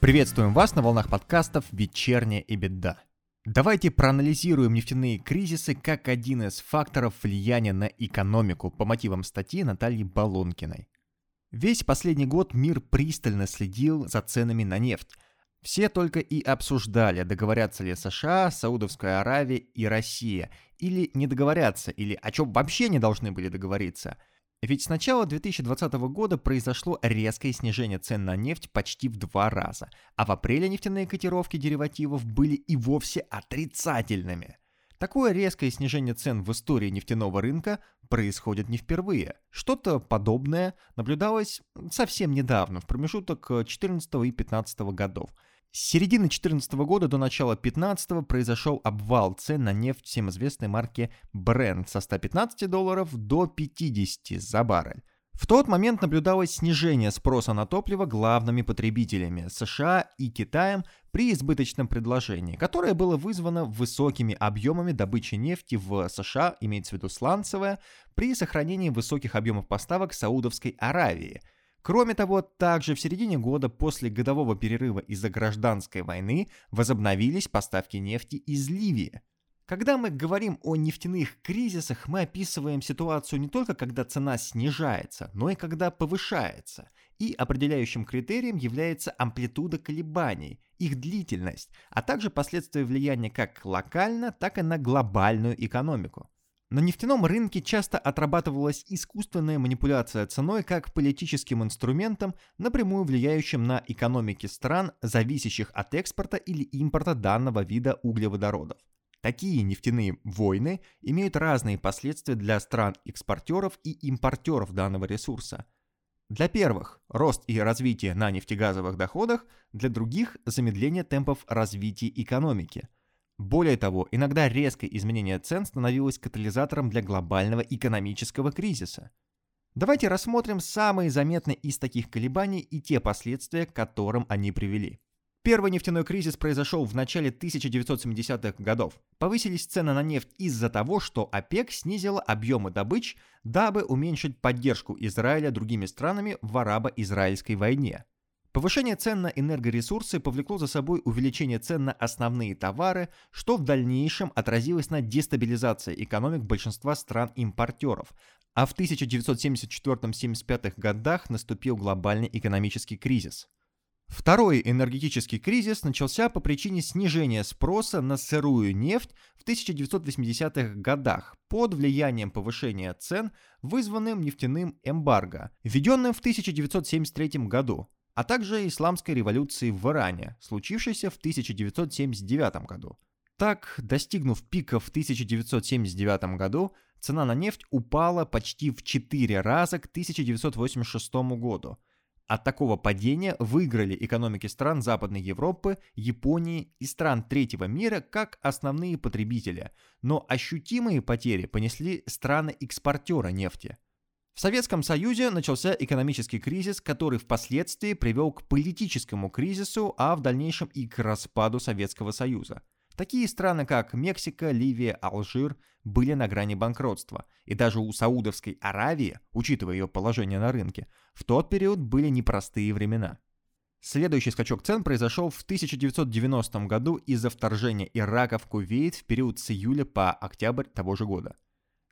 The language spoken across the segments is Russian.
Приветствуем вас на волнах подкастов «Вечерняя и беда». Давайте проанализируем нефтяные кризисы как один из факторов влияния на экономику по мотивам статьи Натальи Балонкиной. Весь последний год мир пристально следил за ценами на нефть. Все только и обсуждали, договорятся ли США, Саудовская Аравия и Россия, или не договорятся, или о чем вообще не должны были договориться. Ведь с начала 2020 года произошло резкое снижение цен на нефть почти в два раза, а в апреле нефтяные котировки деривативов были и вовсе отрицательными – Такое резкое снижение цен в истории нефтяного рынка происходит не впервые. Что-то подобное наблюдалось совсем недавно, в промежуток 14 и 15 годов. С середины 2014 года до начала 2015 произошел обвал цен на нефть всем известной марки Brent со 115 долларов до 50 за баррель. В тот момент наблюдалось снижение спроса на топливо главными потребителями США и Китаем при избыточном предложении, которое было вызвано высокими объемами добычи нефти в США, имеется в виду сланцевая, при сохранении высоких объемов поставок Саудовской Аравии. Кроме того, также в середине года после годового перерыва из-за гражданской войны возобновились поставки нефти из Ливии. Когда мы говорим о нефтяных кризисах, мы описываем ситуацию не только когда цена снижается, но и когда повышается. И определяющим критерием является амплитуда колебаний, их длительность, а также последствия влияния как локально, так и на глобальную экономику. На нефтяном рынке часто отрабатывалась искусственная манипуляция ценой как политическим инструментом, напрямую влияющим на экономики стран, зависящих от экспорта или импорта данного вида углеводородов. Такие нефтяные войны имеют разные последствия для стран-экспортеров и импортеров данного ресурса. Для первых – рост и развитие на нефтегазовых доходах, для других – замедление темпов развития экономики. Более того, иногда резкое изменение цен становилось катализатором для глобального экономического кризиса. Давайте рассмотрим самые заметные из таких колебаний и те последствия, к которым они привели. Первый нефтяной кризис произошел в начале 1970-х годов. Повысились цены на нефть из-за того, что ОПЕК снизила объемы добыч, дабы уменьшить поддержку Израиля другими странами в арабо-израильской войне. Повышение цен на энергоресурсы повлекло за собой увеличение цен на основные товары, что в дальнейшем отразилось на дестабилизации экономик большинства стран-импортеров, а в 1974-75 годах наступил глобальный экономический кризис. Второй энергетический кризис начался по причине снижения спроса на сырую нефть в 1980-х годах под влиянием повышения цен, вызванным нефтяным эмбарго, введенным в 1973 году, а также исламской революции в Иране, случившейся в 1979 году. Так, достигнув пика в 1979 году, цена на нефть упала почти в 4 раза к 1986 году – от такого падения выиграли экономики стран Западной Европы, Японии и стран третьего мира как основные потребители, но ощутимые потери понесли страны-экспортера нефти. В Советском Союзе начался экономический кризис, который впоследствии привел к политическому кризису, а в дальнейшем и к распаду Советского Союза – Такие страны, как Мексика, Ливия, Алжир, были на грани банкротства, и даже у Саудовской Аравии, учитывая ее положение на рынке, в тот период были непростые времена. Следующий скачок цен произошел в 1990 году из-за вторжения Ирака в Кувейт в период с июля по октябрь того же года.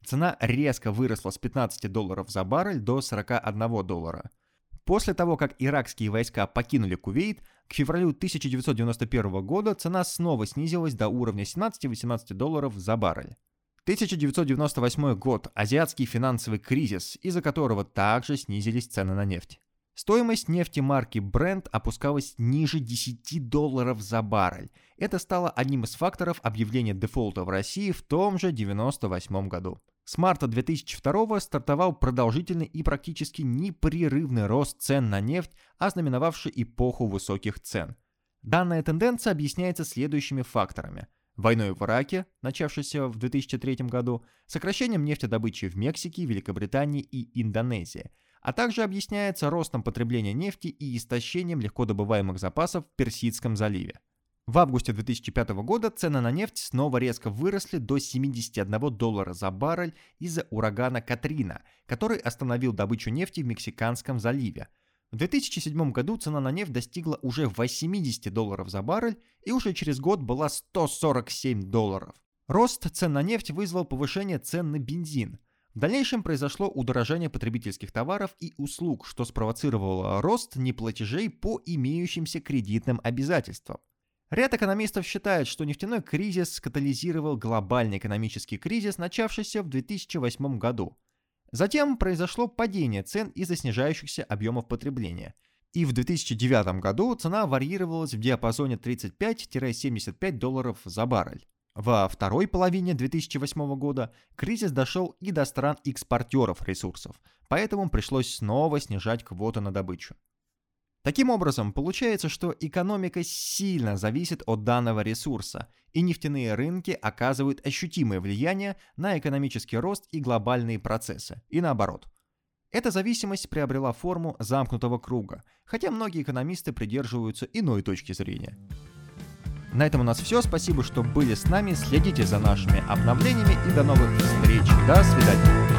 Цена резко выросла с 15 долларов за баррель до 41 доллара – После того, как иракские войска покинули Кувейт, к февралю 1991 года цена снова снизилась до уровня 17-18 долларов за баррель. 1998 год – азиатский финансовый кризис, из-за которого также снизились цены на нефть. Стоимость нефти марки Brent опускалась ниже 10 долларов за баррель. Это стало одним из факторов объявления дефолта в России в том же 1998 году. С марта 2002 стартовал продолжительный и практически непрерывный рост цен на нефть, ознаменовавший эпоху высоких цен. Данная тенденция объясняется следующими факторами. Войной в Ираке, начавшейся в 2003 году, сокращением нефтедобычи в Мексике, Великобритании и Индонезии, а также объясняется ростом потребления нефти и истощением легко добываемых запасов в Персидском заливе. В августе 2005 года цены на нефть снова резко выросли до 71 доллара за баррель из-за урагана Катрина, который остановил добычу нефти в Мексиканском заливе. В 2007 году цена на нефть достигла уже 80 долларов за баррель и уже через год была 147 долларов. Рост цен на нефть вызвал повышение цен на бензин. В дальнейшем произошло удорожание потребительских товаров и услуг, что спровоцировало рост неплатежей по имеющимся кредитным обязательствам. Ряд экономистов считает, что нефтяной кризис катализировал глобальный экономический кризис, начавшийся в 2008 году. Затем произошло падение цен из-за снижающихся объемов потребления. И в 2009 году цена варьировалась в диапазоне 35-75 долларов за баррель. Во второй половине 2008 года кризис дошел и до стран-экспортеров ресурсов, поэтому пришлось снова снижать квоты на добычу. Таким образом, получается, что экономика сильно зависит от данного ресурса, и нефтяные рынки оказывают ощутимое влияние на экономический рост и глобальные процессы, и наоборот. Эта зависимость приобрела форму замкнутого круга, хотя многие экономисты придерживаются иной точки зрения. На этом у нас все. Спасибо, что были с нами. Следите за нашими обновлениями и до новых встреч. До свидания.